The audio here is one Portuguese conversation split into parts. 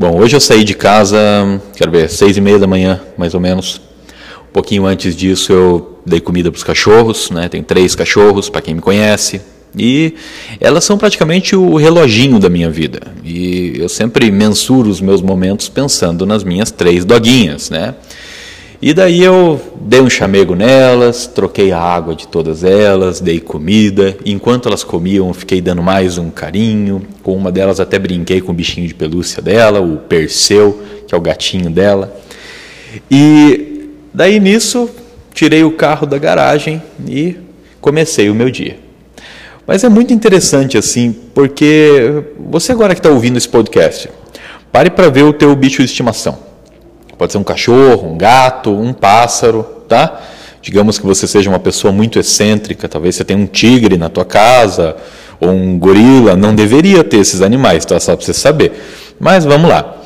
Bom, hoje eu saí de casa, quero ver, seis e meia da manhã, mais ou menos. Um pouquinho antes disso eu dei comida para os cachorros, né? Tem três cachorros, para quem me conhece. E elas são praticamente o reloginho da minha vida. E eu sempre mensuro os meus momentos pensando nas minhas três doguinhas, né? E daí eu dei um chamego nelas, troquei a água de todas elas, dei comida. Enquanto elas comiam, fiquei dando mais um carinho. Com uma delas até brinquei com o bichinho de pelúcia dela, o Perseu, que é o gatinho dela. E daí nisso, tirei o carro da garagem e comecei o meu dia. Mas é muito interessante assim, porque você agora que está ouvindo esse podcast, pare para ver o teu bicho de estimação. Pode ser um cachorro, um gato, um pássaro, tá? Digamos que você seja uma pessoa muito excêntrica, talvez você tenha um tigre na tua casa, ou um gorila, não deveria ter esses animais, tá? Só para você saber. Mas vamos lá.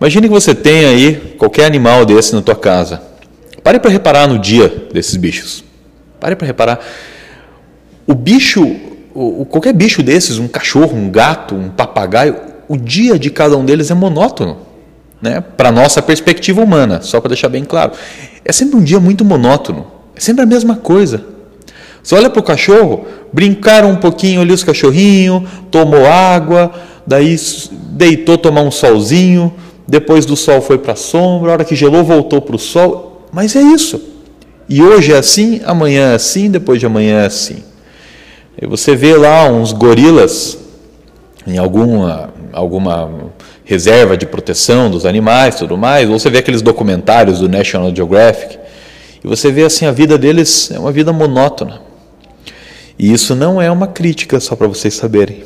Imagine que você tenha aí qualquer animal desse na tua casa. Pare para reparar no dia desses bichos. Pare para reparar. O bicho, o, qualquer bicho desses, um cachorro, um gato, um papagaio, o dia de cada um deles é monótono né, para a nossa perspectiva humana, só para deixar bem claro. É sempre um dia muito monótono, é sempre a mesma coisa. Você olha para o cachorro, brincaram um pouquinho ali os cachorrinhos, tomou água, daí deitou tomar um solzinho, depois do sol foi para a sombra, a hora que gelou voltou para o sol, mas é isso. E hoje é assim, amanhã é assim, depois de amanhã é assim. E você vê lá uns gorilas em alguma, alguma reserva de proteção dos animais, tudo mais, ou você vê aqueles documentários do National Geographic e você vê assim a vida deles é uma vida monótona. E isso não é uma crítica só para vocês saberem.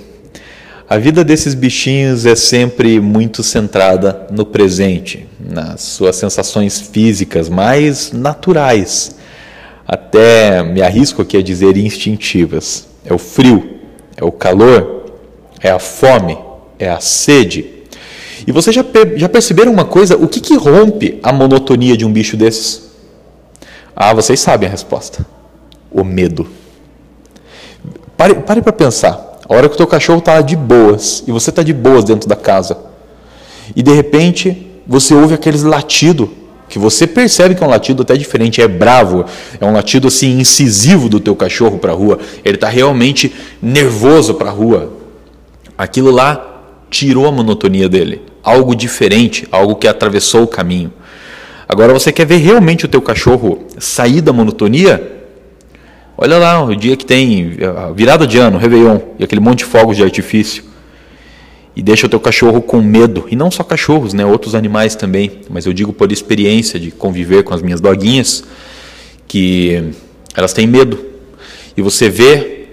A vida desses bichinhos é sempre muito centrada no presente, nas suas sensações físicas mais naturais, até me arrisco aqui a dizer instintivas. É o frio, é o calor, é a fome, é a sede, e vocês já, já perceberam uma coisa? O que, que rompe a monotonia de um bicho desses? Ah, vocês sabem a resposta. O medo. Pare para pensar. A hora que o teu cachorro está de boas e você está de boas dentro da casa e de repente você ouve aqueles latidos que você percebe que é um latido até diferente, é bravo, é um latido assim incisivo do teu cachorro para a rua. Ele está realmente nervoso para a rua. Aquilo lá tirou a monotonia dele, algo diferente, algo que atravessou o caminho. Agora você quer ver realmente o teu cachorro sair da monotonia? Olha lá, o dia que tem virada de ano, Réveillon, e aquele monte de fogos de artifício. E deixa o teu cachorro com medo. E não só cachorros, né? outros animais também. Mas eu digo por experiência de conviver com as minhas doguinhas, que elas têm medo. E você vê,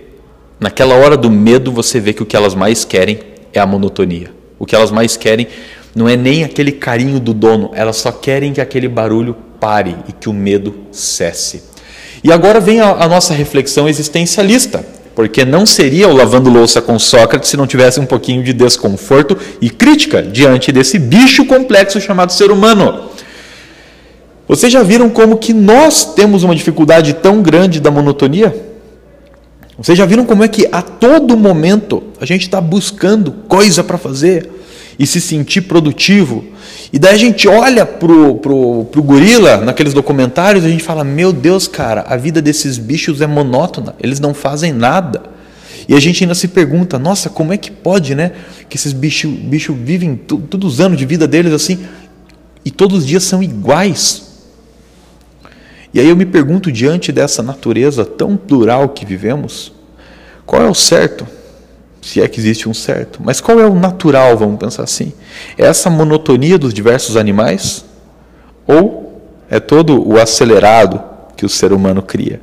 naquela hora do medo, você vê que o que elas mais querem é a monotonia. O que elas mais querem não é nem aquele carinho do dono, elas só querem que aquele barulho pare e que o medo cesse. E agora vem a, a nossa reflexão existencialista, porque não seria o lavando louça com Sócrates se não tivesse um pouquinho de desconforto e crítica diante desse bicho complexo chamado ser humano. Vocês já viram como que nós temos uma dificuldade tão grande da monotonia? Vocês já viram como é que a todo momento a gente está buscando coisa para fazer e se sentir produtivo? E daí a gente olha pro, pro, pro gorila naqueles documentários e a gente fala: Meu Deus, cara, a vida desses bichos é monótona, eles não fazem nada. E a gente ainda se pergunta: Nossa, como é que pode, né? Que esses bichos bicho vivem todos os anos de vida deles assim e todos os dias são iguais. E aí eu me pergunto, diante dessa natureza tão plural que vivemos, qual é o certo? Se é que existe um certo. Mas qual é o natural, vamos pensar assim? É essa monotonia dos diversos animais? Ou é todo o acelerado que o ser humano cria?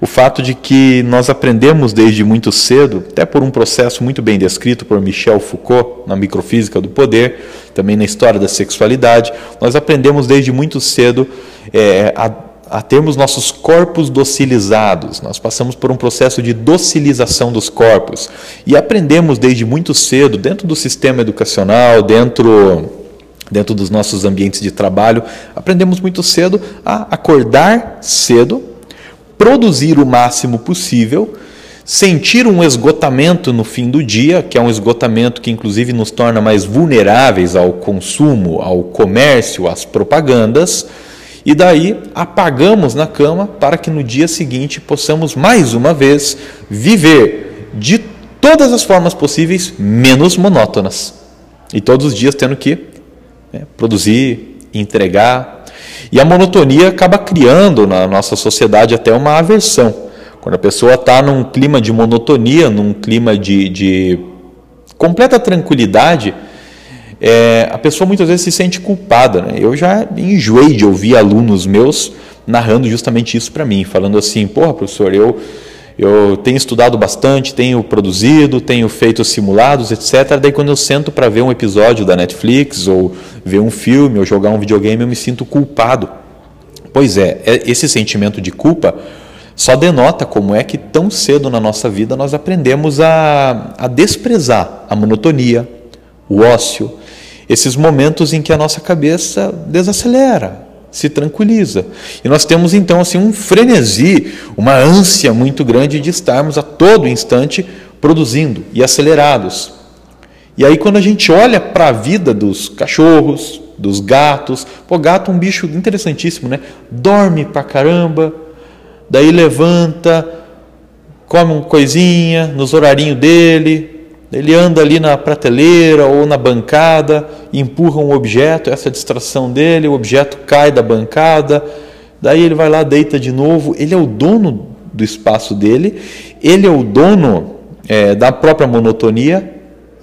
O fato de que nós aprendemos desde muito cedo, até por um processo muito bem descrito por Michel Foucault na microfísica do poder, também na história da sexualidade, nós aprendemos desde muito cedo é, a a termos nossos corpos docilizados. Nós passamos por um processo de docilização dos corpos e aprendemos desde muito cedo, dentro do sistema educacional, dentro, dentro dos nossos ambientes de trabalho, aprendemos muito cedo a acordar cedo, produzir o máximo possível, sentir um esgotamento no fim do dia, que é um esgotamento que inclusive nos torna mais vulneráveis ao consumo, ao comércio, às propagandas, e daí apagamos na cama para que no dia seguinte possamos mais uma vez viver de todas as formas possíveis, menos monótonas. E todos os dias tendo que né, produzir, entregar. E a monotonia acaba criando na nossa sociedade até uma aversão quando a pessoa está num clima de monotonia, num clima de, de completa tranquilidade, é, a pessoa muitas vezes se sente culpada. Né? Eu já enjoei de ouvir alunos meus narrando justamente isso para mim, falando assim: porra, professor, eu, eu tenho estudado bastante, tenho produzido, tenho feito simulados, etc. Daí, quando eu sento para ver um episódio da Netflix, ou ver um filme, ou jogar um videogame, eu me sinto culpado. Pois é, é esse sentimento de culpa só denota como é que tão cedo na nossa vida nós aprendemos a, a desprezar a monotonia, o ócio, esses momentos em que a nossa cabeça desacelera, se tranquiliza. E nós temos então assim um frenesi, uma ânsia muito grande de estarmos a todo instante produzindo e acelerados. E aí quando a gente olha para a vida dos cachorros, dos gatos, pô, gato é um bicho interessantíssimo, né? Dorme pra caramba, daí levanta, come uma coisinha nos horarinhos dele, ele anda ali na prateleira ou na bancada, empurra um objeto, essa é a distração dele, o objeto cai da bancada, daí ele vai lá, deita de novo, ele é o dono do espaço dele, ele é o dono é, da própria monotonia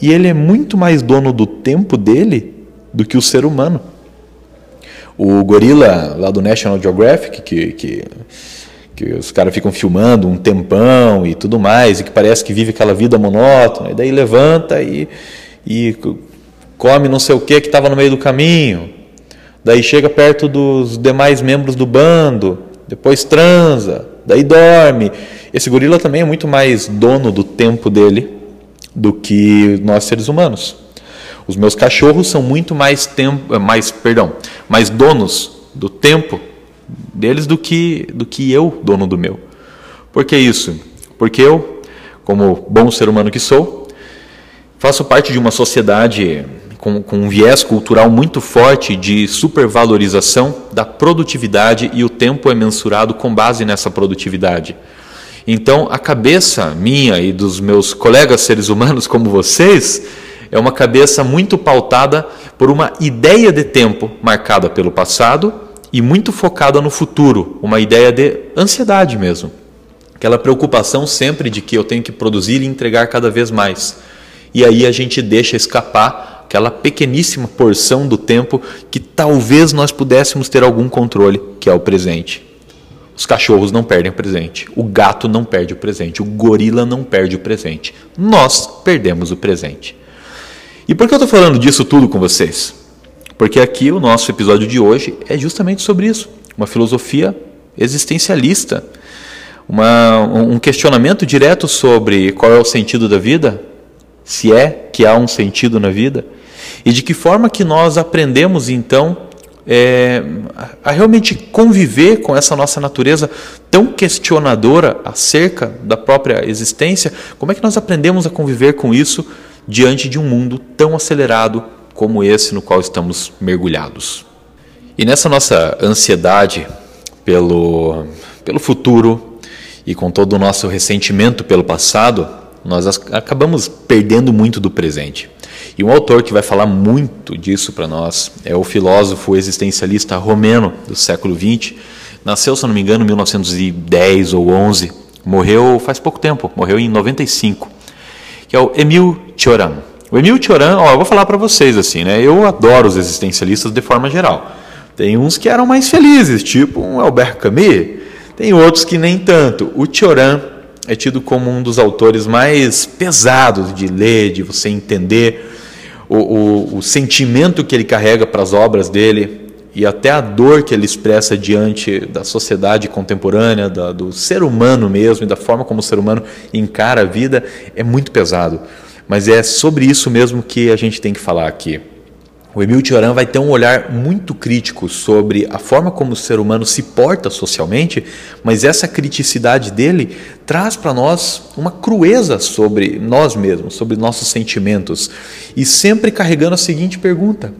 e ele é muito mais dono do tempo dele do que o ser humano. O gorila lá do National Geographic, que, que que os caras ficam filmando um tempão e tudo mais, e que parece que vive aquela vida monótona, e daí levanta e, e come não sei o que que estava no meio do caminho, daí chega perto dos demais membros do bando, depois transa, daí dorme. Esse gorila também é muito mais dono do tempo dele do que nós seres humanos. Os meus cachorros são muito mais tempo, mais, perdão, mais donos do tempo deles do que, do que eu, dono do meu. Por que isso? Porque eu, como bom ser humano que sou, faço parte de uma sociedade com, com um viés cultural muito forte de supervalorização da produtividade e o tempo é mensurado com base nessa produtividade. Então, a cabeça minha e dos meus colegas seres humanos como vocês é uma cabeça muito pautada por uma ideia de tempo marcada pelo passado e muito focada no futuro, uma ideia de ansiedade mesmo. Aquela preocupação sempre de que eu tenho que produzir e entregar cada vez mais. E aí a gente deixa escapar aquela pequeníssima porção do tempo que talvez nós pudéssemos ter algum controle, que é o presente. Os cachorros não perdem o presente, o gato não perde o presente, o gorila não perde o presente. Nós perdemos o presente. E por que eu estou falando disso tudo com vocês? Porque aqui o nosso episódio de hoje é justamente sobre isso, uma filosofia existencialista, uma, um questionamento direto sobre qual é o sentido da vida, se é que há um sentido na vida, e de que forma que nós aprendemos então é, a realmente conviver com essa nossa natureza tão questionadora acerca da própria existência, como é que nós aprendemos a conviver com isso diante de um mundo tão acelerado, como esse no qual estamos mergulhados. E nessa nossa ansiedade pelo, pelo futuro e com todo o nosso ressentimento pelo passado, nós acabamos perdendo muito do presente. E um autor que vai falar muito disso para nós é o filósofo existencialista romeno do século XX. Nasceu, se não me engano, em 1910 ou 11. Morreu faz pouco tempo, morreu em 95. Que é o Emile Cioran. O Emil Cioran, ó, eu vou falar para vocês assim, né? Eu adoro os existencialistas de forma geral. Tem uns que eram mais felizes, tipo um Albert Camus. Tem outros que nem tanto. O Cioran é tido como um dos autores mais pesados de ler, de você entender o, o, o sentimento que ele carrega para as obras dele e até a dor que ele expressa diante da sociedade contemporânea, da, do ser humano mesmo e da forma como o ser humano encara a vida é muito pesado. Mas é sobre isso mesmo que a gente tem que falar aqui. o Emil Cioran vai ter um olhar muito crítico sobre a forma como o ser humano se porta socialmente, mas essa criticidade dele traz para nós uma crueza sobre nós mesmos, sobre nossos sentimentos, e sempre carregando a seguinte pergunta: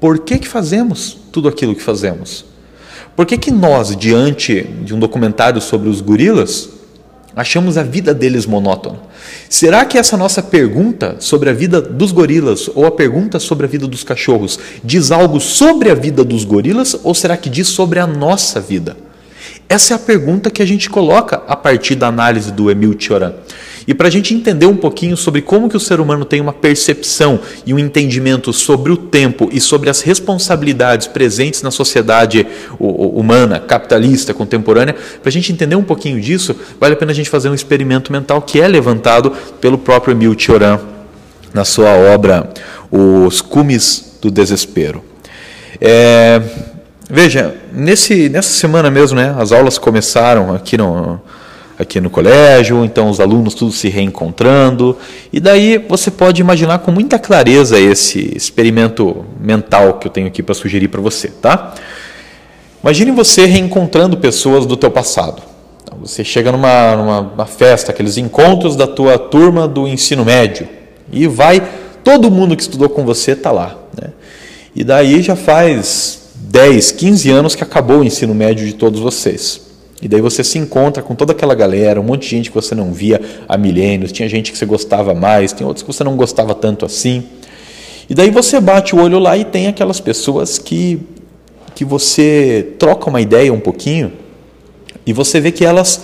por que, que fazemos tudo aquilo que fazemos? Por que, que nós, diante de um documentário sobre os gorilas, achamos a vida deles monótona? Será que essa nossa pergunta sobre a vida dos gorilas ou a pergunta sobre a vida dos cachorros diz algo sobre a vida dos gorilas ou será que diz sobre a nossa vida? Essa é a pergunta que a gente coloca a partir da análise do Emil Cioran. E para a gente entender um pouquinho sobre como que o ser humano tem uma percepção e um entendimento sobre o tempo e sobre as responsabilidades presentes na sociedade humana, capitalista, contemporânea, para a gente entender um pouquinho disso, vale a pena a gente fazer um experimento mental que é levantado pelo próprio Emil Cioran na sua obra Os Cumes do Desespero. É, veja, nesse, nessa semana mesmo, né, as aulas começaram aqui no, aqui no colégio, então os alunos todos se reencontrando, e daí você pode imaginar com muita clareza esse experimento mental que eu tenho aqui para sugerir para você, tá? Imagine você reencontrando pessoas do teu passado. Então, você chega numa, numa festa, aqueles encontros da tua turma do ensino médio, e vai, todo mundo que estudou com você está lá, né? E daí já faz 10, 15 anos que acabou o ensino médio de todos vocês. E daí você se encontra com toda aquela galera, um monte de gente que você não via há milênios, tinha gente que você gostava mais, tem outros que você não gostava tanto assim. E daí você bate o olho lá e tem aquelas pessoas que, que você troca uma ideia um pouquinho e você vê que elas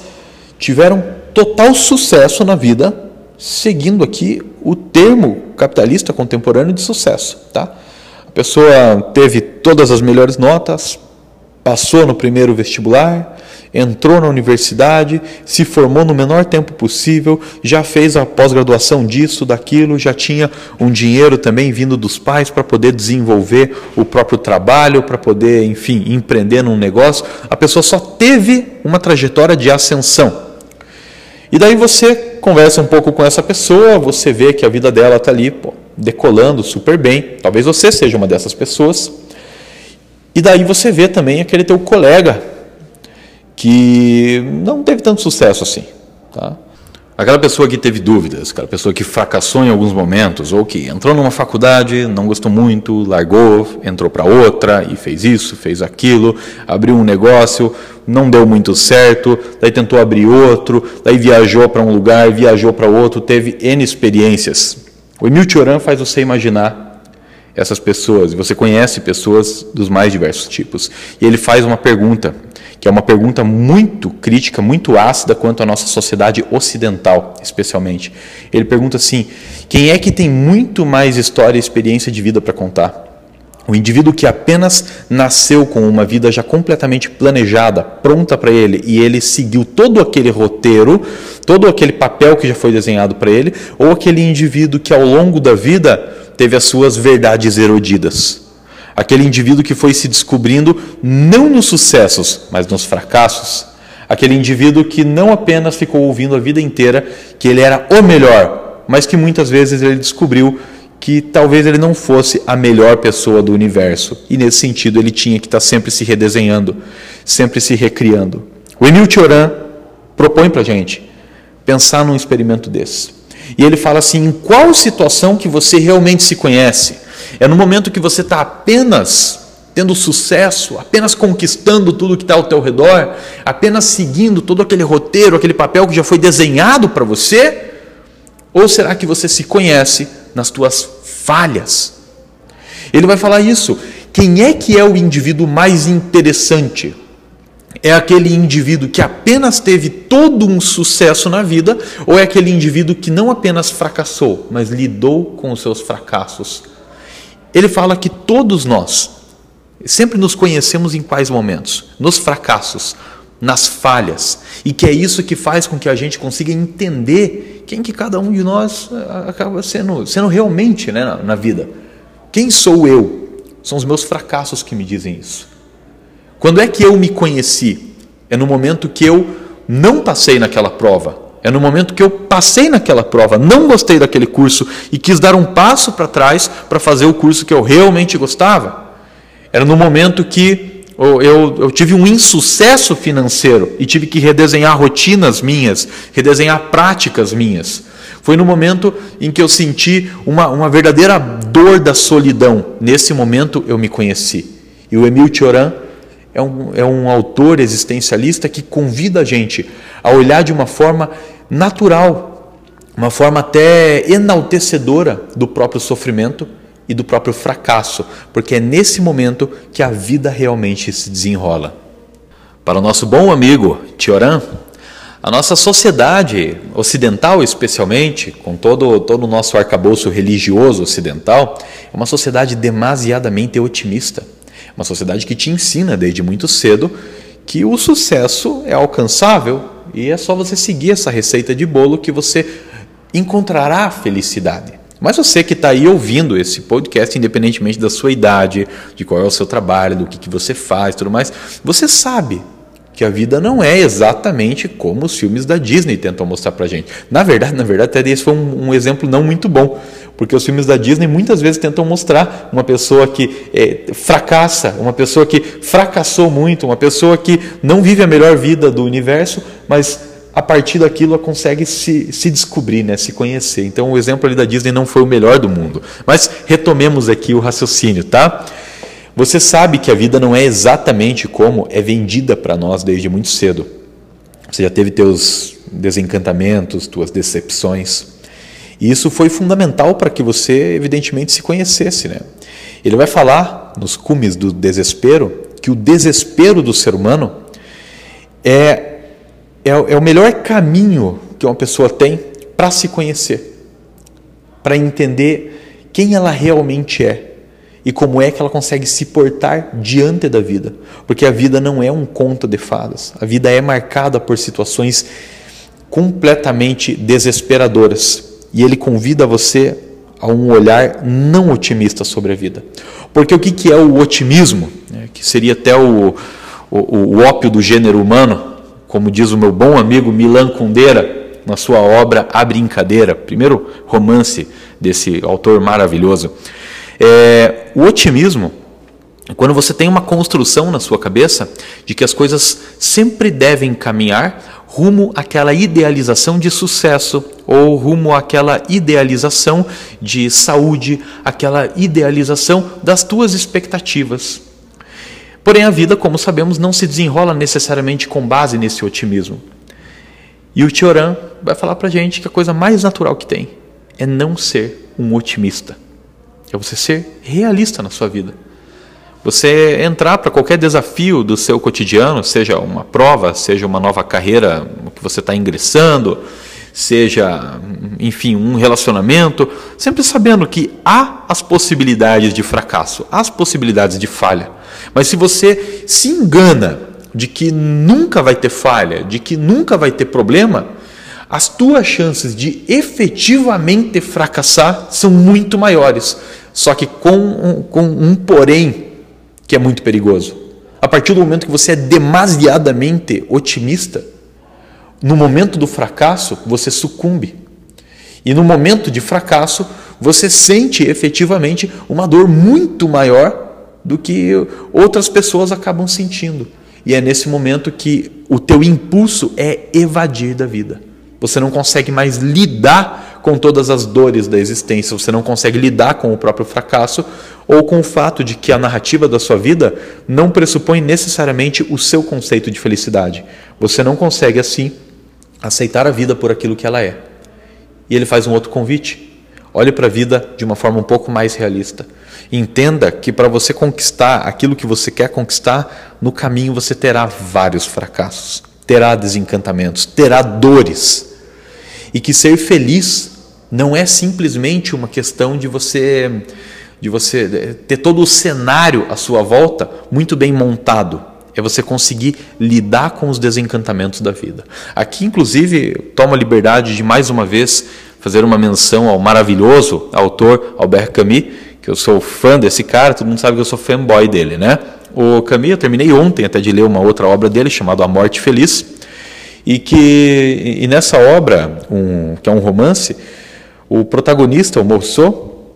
tiveram total sucesso na vida, seguindo aqui o termo capitalista contemporâneo de sucesso. Tá? Pessoa teve todas as melhores notas, passou no primeiro vestibular, entrou na universidade, se formou no menor tempo possível, já fez a pós-graduação disso, daquilo, já tinha um dinheiro também vindo dos pais para poder desenvolver o próprio trabalho, para poder, enfim, empreender num negócio. A pessoa só teve uma trajetória de ascensão. E daí você conversa um pouco com essa pessoa, você vê que a vida dela está ali pô, decolando super bem. Talvez você seja uma dessas pessoas. E daí você vê também aquele teu colega que não teve tanto sucesso assim. Tá? Aquela pessoa que teve dúvidas, aquela pessoa que fracassou em alguns momentos, ou que entrou numa faculdade, não gostou muito, largou, entrou para outra e fez isso, fez aquilo, abriu um negócio, não deu muito certo, daí tentou abrir outro, daí viajou para um lugar, viajou para outro, teve N experiências. O Emil Cioran faz você imaginar essas pessoas, você conhece pessoas dos mais diversos tipos. E ele faz uma pergunta que é uma pergunta muito crítica, muito ácida quanto à nossa sociedade ocidental, especialmente. Ele pergunta assim: quem é que tem muito mais história e experiência de vida para contar? O indivíduo que apenas nasceu com uma vida já completamente planejada, pronta para ele, e ele seguiu todo aquele roteiro, todo aquele papel que já foi desenhado para ele, ou aquele indivíduo que ao longo da vida teve as suas verdades erodidas? Aquele indivíduo que foi se descobrindo não nos sucessos, mas nos fracassos, aquele indivíduo que não apenas ficou ouvindo a vida inteira que ele era o melhor, mas que muitas vezes ele descobriu que talvez ele não fosse a melhor pessoa do universo. E nesse sentido ele tinha que estar sempre se redesenhando, sempre se recriando. O Emil Cioran propõe para a gente pensar num experimento desse. E ele fala assim: em qual situação que você realmente se conhece? É no momento que você está apenas tendo sucesso, apenas conquistando tudo que está ao teu redor, apenas seguindo todo aquele roteiro, aquele papel que já foi desenhado para você? Ou será que você se conhece nas tuas falhas? Ele vai falar isso. Quem é que é o indivíduo mais interessante? É aquele indivíduo que apenas teve todo um sucesso na vida, ou é aquele indivíduo que não apenas fracassou, mas lidou com os seus fracassos? Ele fala que todos nós sempre nos conhecemos em quais momentos? Nos fracassos, nas falhas, e que é isso que faz com que a gente consiga entender quem que cada um de nós eh, acaba sendo, sendo realmente né, na, na vida. Quem sou eu? São os meus fracassos que me dizem isso. Quando é que eu me conheci? É no momento que eu não passei naquela prova. É no momento que eu passei naquela prova, não gostei daquele curso e quis dar um passo para trás para fazer o curso que eu realmente gostava. Era no momento que eu, eu, eu, tive um insucesso financeiro e tive que redesenhar rotinas minhas, redesenhar práticas minhas. Foi no momento em que eu senti uma, uma verdadeira dor da solidão. Nesse momento eu me conheci. E o Emil Tioran é um, é um autor existencialista que convida a gente a olhar de uma forma natural, uma forma até enaltecedora do próprio sofrimento e do próprio fracasso, porque é nesse momento que a vida realmente se desenrola. Para o nosso bom amigo Tioran, a nossa sociedade ocidental, especialmente, com todo, todo o nosso arcabouço religioso ocidental, é uma sociedade demasiadamente otimista. Uma sociedade que te ensina desde muito cedo que o sucesso é alcançável e é só você seguir essa receita de bolo que você encontrará a felicidade. Mas você que está aí ouvindo esse podcast, independentemente da sua idade, de qual é o seu trabalho, do que, que você faz, tudo mais, você sabe que a vida não é exatamente como os filmes da Disney tentam mostrar para gente. Na verdade, na verdade, até esse foi um, um, exemplo não muito bom, porque os filmes da Disney muitas vezes tentam mostrar uma pessoa que é, fracassa, uma pessoa que fracassou muito, uma pessoa que não vive a melhor vida do universo, mas a partir daquilo ela consegue se, se descobrir, né, se conhecer. Então o exemplo ali da Disney não foi o melhor do mundo. Mas retomemos aqui o raciocínio, tá? Você sabe que a vida não é exatamente como é vendida para nós desde muito cedo. Você já teve teus desencantamentos, tuas decepções. E isso foi fundamental para que você, evidentemente, se conhecesse. Né? Ele vai falar, nos cumes do desespero, que o desespero do ser humano é, é, é o melhor caminho que uma pessoa tem para se conhecer, para entender quem ela realmente é e como é que ela consegue se portar diante da vida. Porque a vida não é um conto de fadas. A vida é marcada por situações completamente desesperadoras. E ele convida você a um olhar não otimista sobre a vida. Porque o que é o otimismo? É, que seria até o, o, o ópio do gênero humano, como diz o meu bom amigo Milan Kundera na sua obra A Brincadeira, primeiro romance desse autor maravilhoso. É, o otimismo é quando você tem uma construção na sua cabeça de que as coisas sempre devem caminhar rumo àquela idealização de sucesso ou rumo àquela idealização de saúde, aquela idealização das tuas expectativas. Porém, a vida, como sabemos, não se desenrola necessariamente com base nesse otimismo. E o Tioran vai falar para gente que a coisa mais natural que tem é não ser um otimista. É você ser realista na sua vida. Você entrar para qualquer desafio do seu cotidiano, seja uma prova, seja uma nova carreira que você está ingressando, seja, enfim, um relacionamento, sempre sabendo que há as possibilidades de fracasso, há as possibilidades de falha. Mas se você se engana de que nunca vai ter falha, de que nunca vai ter problema, as tuas chances de efetivamente fracassar são muito maiores. Só que com um, com um porém que é muito perigoso. A partir do momento que você é demasiadamente otimista, no momento do fracasso, você sucumbe. E no momento de fracasso, você sente efetivamente uma dor muito maior do que outras pessoas acabam sentindo. E é nesse momento que o teu impulso é evadir da vida. Você não consegue mais lidar com todas as dores da existência, você não consegue lidar com o próprio fracasso ou com o fato de que a narrativa da sua vida não pressupõe necessariamente o seu conceito de felicidade. Você não consegue, assim, aceitar a vida por aquilo que ela é. E ele faz um outro convite. Olhe para a vida de uma forma um pouco mais realista. Entenda que para você conquistar aquilo que você quer conquistar, no caminho você terá vários fracassos, terá desencantamentos, terá dores e que ser feliz não é simplesmente uma questão de você de você ter todo o cenário à sua volta muito bem montado. É você conseguir lidar com os desencantamentos da vida. Aqui, inclusive, tomo a liberdade de mais uma vez fazer uma menção ao maravilhoso autor Albert Camus, que eu sou fã desse cara, todo mundo sabe que eu sou fanboy dele, né? O Camus, eu terminei ontem até de ler uma outra obra dele chamada A Morte Feliz. E que e nessa obra, um, que é um romance, o protagonista, o Morceau,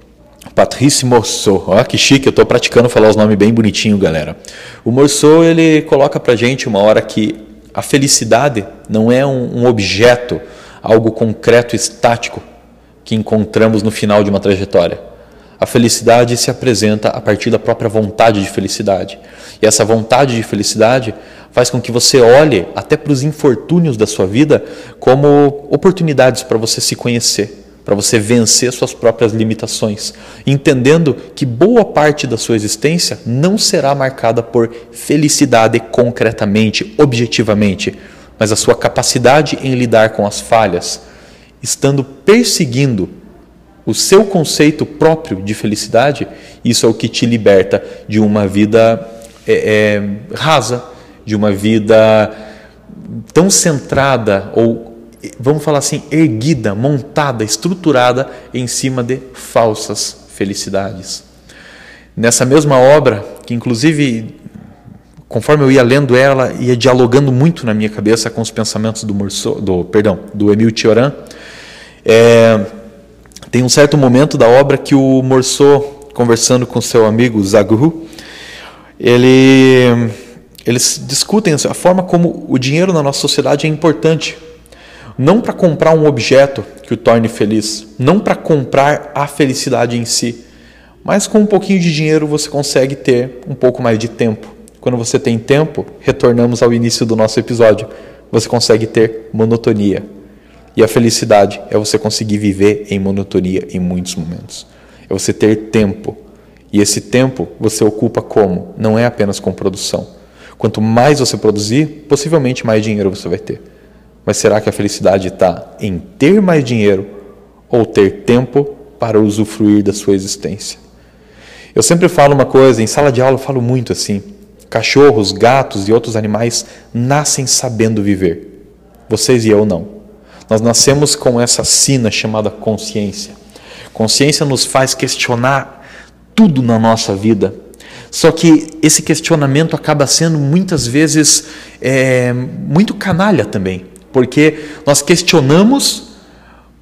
Patrice Morceau, olha que chique, eu estou praticando falar os nomes bem bonitinho, galera. O Morceau, ele coloca pra gente uma hora que a felicidade não é um, um objeto, algo concreto, estático, que encontramos no final de uma trajetória. A felicidade se apresenta a partir da própria vontade de felicidade. E essa vontade de felicidade faz com que você olhe até para os infortúnios da sua vida como oportunidades para você se conhecer, para você vencer suas próprias limitações, entendendo que boa parte da sua existência não será marcada por felicidade concretamente, objetivamente, mas a sua capacidade em lidar com as falhas, estando perseguindo o seu conceito próprio de felicidade, isso é o que te liberta de uma vida é, é, rasa, de uma vida tão centrada ou vamos falar assim erguida, montada, estruturada em cima de falsas felicidades. Nessa mesma obra, que inclusive conforme eu ia lendo ela, ia dialogando muito na minha cabeça com os pensamentos do Morceau, do perdão, do Emile Cioran. É, tem um certo momento da obra que o Morceau, conversando com seu amigo Zagru, ele eles discutem a forma como o dinheiro na nossa sociedade é importante. Não para comprar um objeto que o torne feliz, não para comprar a felicidade em si, mas com um pouquinho de dinheiro você consegue ter um pouco mais de tempo. Quando você tem tempo, retornamos ao início do nosso episódio, você consegue ter monotonia. E a felicidade é você conseguir viver em monotonia em muitos momentos. É você ter tempo. E esse tempo você ocupa como? Não é apenas com produção Quanto mais você produzir, possivelmente mais dinheiro você vai ter. Mas será que a felicidade está em ter mais dinheiro ou ter tempo para usufruir da sua existência? Eu sempre falo uma coisa, em sala de aula eu falo muito assim: cachorros, gatos e outros animais nascem sabendo viver. Vocês e eu não. Nós nascemos com essa sina chamada consciência. Consciência nos faz questionar tudo na nossa vida só que esse questionamento acaba sendo muitas vezes é, muito canalha também, porque nós questionamos,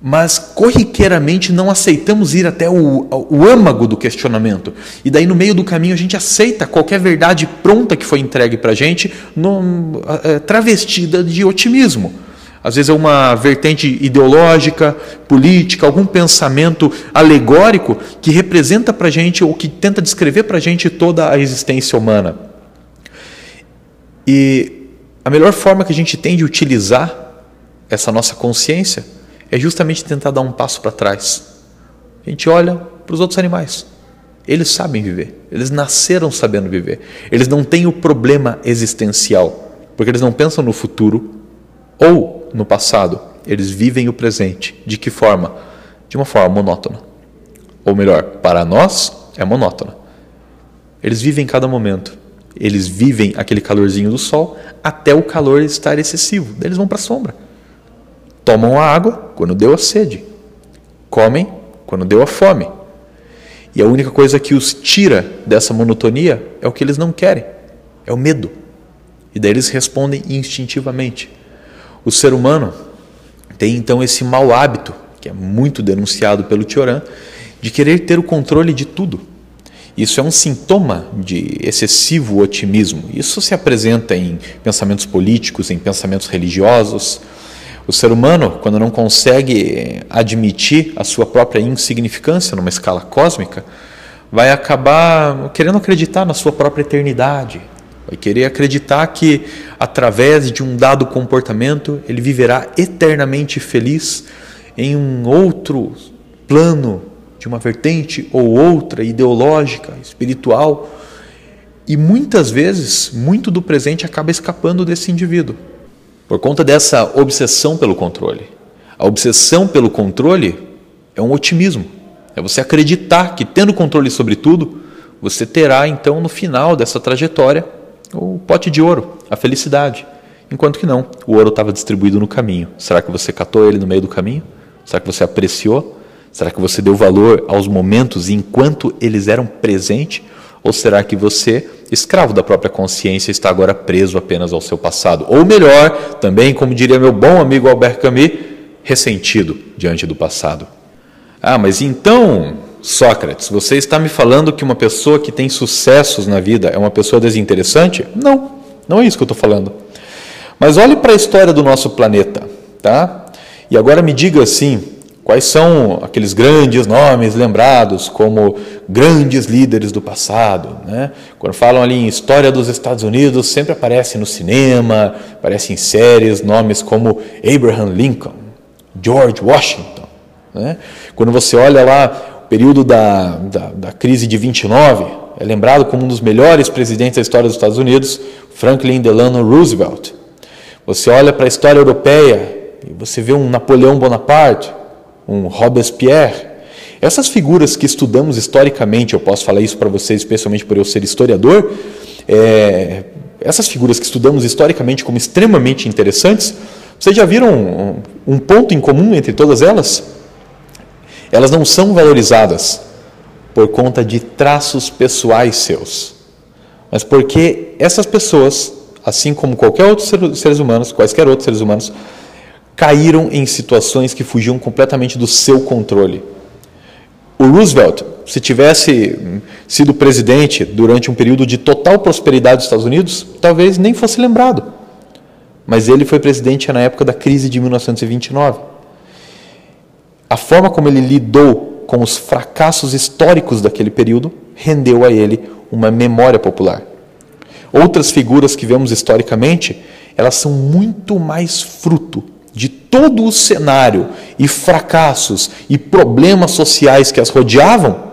mas corriqueiramente não aceitamos ir até o, o âmago do questionamento. E daí no meio do caminho a gente aceita qualquer verdade pronta que foi entregue para a gente, no, é, travestida de otimismo às vezes é uma vertente ideológica, política, algum pensamento alegórico que representa para a gente ou que tenta descrever para a gente toda a existência humana. E a melhor forma que a gente tem de utilizar essa nossa consciência é justamente tentar dar um passo para trás. A gente olha para os outros animais. Eles sabem viver, eles nasceram sabendo viver. Eles não têm o problema existencial, porque eles não pensam no futuro ou no passado, eles vivem o presente. De que forma? De uma forma monótona. Ou melhor, para nós é monótona. Eles vivem cada momento. Eles vivem aquele calorzinho do sol até o calor estar excessivo. Daí eles vão para a sombra. Tomam a água quando deu a sede. Comem quando deu a fome. E a única coisa que os tira dessa monotonia é o que eles não querem, é o medo. E daí eles respondem instintivamente. O ser humano tem então esse mau hábito, que é muito denunciado pelo Tioran, de querer ter o controle de tudo. Isso é um sintoma de excessivo otimismo. Isso se apresenta em pensamentos políticos, em pensamentos religiosos. O ser humano, quando não consegue admitir a sua própria insignificância numa escala cósmica, vai acabar querendo acreditar na sua própria eternidade, Vai querer acreditar que, através de um dado comportamento, ele viverá eternamente feliz em um outro plano, de uma vertente ou outra, ideológica, espiritual. E muitas vezes, muito do presente acaba escapando desse indivíduo, por conta dessa obsessão pelo controle. A obsessão pelo controle é um otimismo. É você acreditar que, tendo controle sobre tudo, você terá então no final dessa trajetória o pote de ouro, a felicidade. Enquanto que não, o ouro estava distribuído no caminho. Será que você catou ele no meio do caminho? Será que você apreciou? Será que você deu valor aos momentos enquanto eles eram presentes? Ou será que você, escravo da própria consciência, está agora preso apenas ao seu passado? Ou melhor, também, como diria meu bom amigo Albert Camus, ressentido diante do passado. Ah, mas então, Sócrates, você está me falando que uma pessoa que tem sucessos na vida é uma pessoa desinteressante? Não, não é isso que eu estou falando. Mas olhe para a história do nosso planeta, tá? E agora me diga assim, quais são aqueles grandes nomes lembrados como grandes líderes do passado, né? Quando falam ali em história dos Estados Unidos, sempre aparece no cinema, aparece em séries nomes como Abraham Lincoln, George Washington, né? Quando você olha lá o período da, da, da crise de 29, é lembrado como um dos melhores presidentes da história dos Estados Unidos, Franklin Delano Roosevelt. Você olha para a história europeia e você vê um Napoleão Bonaparte, um Robespierre. Essas figuras que estudamos historicamente, eu posso falar isso para vocês, especialmente por eu ser historiador, é, essas figuras que estudamos historicamente como extremamente interessantes, vocês já viram um, um ponto em comum entre todas elas? Elas não são valorizadas por conta de traços pessoais seus, mas porque essas pessoas assim como qualquer outro seres humanos, quaisquer outros seres humanos, caíram em situações que fugiam completamente do seu controle. O Roosevelt, se tivesse sido presidente durante um período de total prosperidade dos Estados Unidos, talvez nem fosse lembrado. Mas ele foi presidente na época da crise de 1929. A forma como ele lidou com os fracassos históricos daquele período rendeu a ele uma memória popular. Outras figuras que vemos historicamente, elas são muito mais fruto de todo o cenário e fracassos e problemas sociais que as rodeavam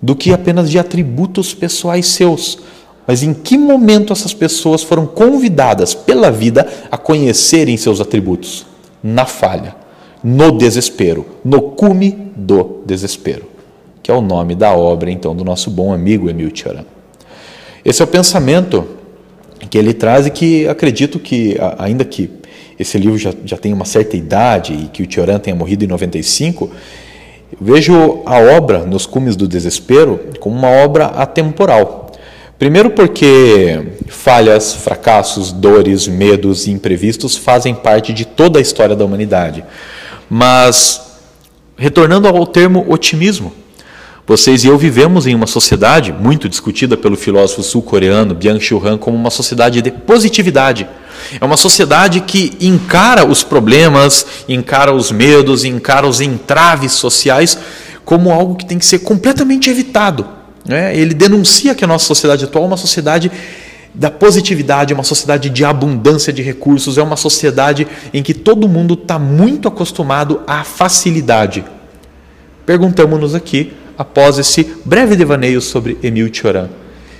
do que apenas de atributos pessoais seus. Mas em que momento essas pessoas foram convidadas pela vida a conhecerem seus atributos? Na falha, no desespero, no cume do desespero, que é o nome da obra então do nosso bom amigo Emil Cioran. Esse é o pensamento que ele traz e que acredito que, ainda que esse livro já, já tenha uma certa idade e que o Tioran tenha morrido em 95, vejo a obra Nos Cumes do Desespero como uma obra atemporal. Primeiro, porque falhas, fracassos, dores, medos e imprevistos fazem parte de toda a história da humanidade. Mas, retornando ao termo otimismo, vocês e eu vivemos em uma sociedade muito discutida pelo filósofo sul-coreano Byung-Chul Han como uma sociedade de positividade. É uma sociedade que encara os problemas, encara os medos, encara os entraves sociais como algo que tem que ser completamente evitado. Né? Ele denuncia que a nossa sociedade atual é uma sociedade da positividade, é uma sociedade de abundância de recursos, é uma sociedade em que todo mundo está muito acostumado à facilidade. Perguntamos-nos aqui após esse breve devaneio sobre Emil Cioran.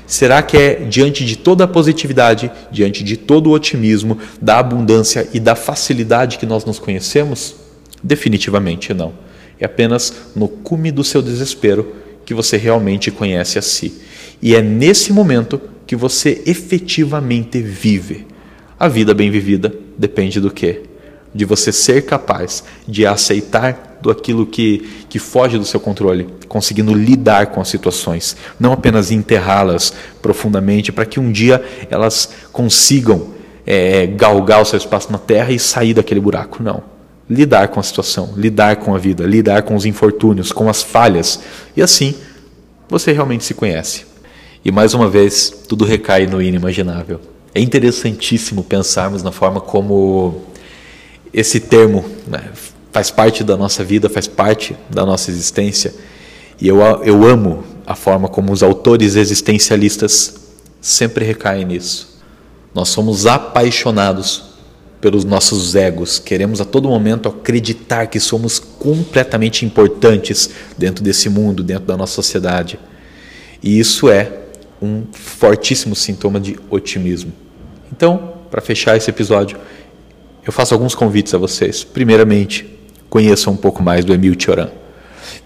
Será que é diante de toda a positividade, diante de todo o otimismo, da abundância e da facilidade que nós nos conhecemos? Definitivamente não. É apenas no cume do seu desespero que você realmente conhece a si. E é nesse momento que você efetivamente vive. A vida bem vivida depende do quê? De você ser capaz de aceitar aquilo que, que foge do seu controle, conseguindo lidar com as situações, não apenas enterrá-las profundamente para que um dia elas consigam é, galgar o seu espaço na terra e sair daquele buraco. Não. Lidar com a situação, lidar com a vida, lidar com os infortúnios, com as falhas, e assim você realmente se conhece. E mais uma vez, tudo recai no inimaginável. É interessantíssimo pensarmos na forma como esse termo né, faz parte da nossa vida, faz parte da nossa existência. E eu, eu amo a forma como os autores existencialistas sempre recaem nisso. Nós somos apaixonados pelos nossos egos, queremos a todo momento acreditar que somos completamente importantes dentro desse mundo, dentro da nossa sociedade. E isso é um fortíssimo sintoma de otimismo. Então, para fechar esse episódio, eu faço alguns convites a vocês. Primeiramente, conheçam um pouco mais do Emil Cioran.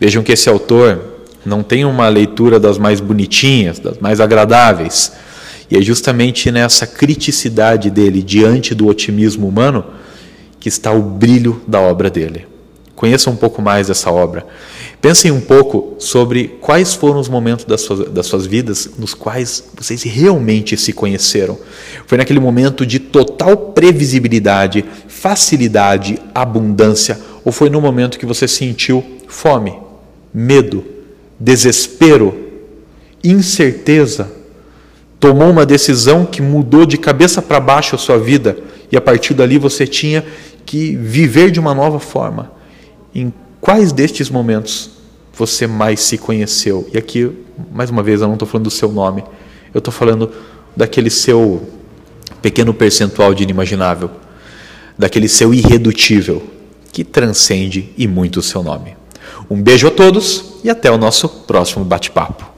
Vejam que esse autor não tem uma leitura das mais bonitinhas, das mais agradáveis. E é justamente nessa criticidade dele diante do otimismo humano que está o brilho da obra dele. Conheçam um pouco mais dessa obra. Pensem um pouco sobre quais foram os momentos das suas, das suas vidas nos quais vocês realmente se conheceram. Foi naquele momento de total previsibilidade, facilidade, abundância, ou foi no momento que você sentiu fome, medo, desespero, incerteza? Tomou uma decisão que mudou de cabeça para baixo a sua vida e a partir dali você tinha que viver de uma nova forma. Em quais destes momentos você mais se conheceu? E aqui, mais uma vez, eu não estou falando do seu nome, eu estou falando daquele seu pequeno percentual de inimaginável, daquele seu irredutível, que transcende e muito o seu nome. Um beijo a todos e até o nosso próximo bate-papo.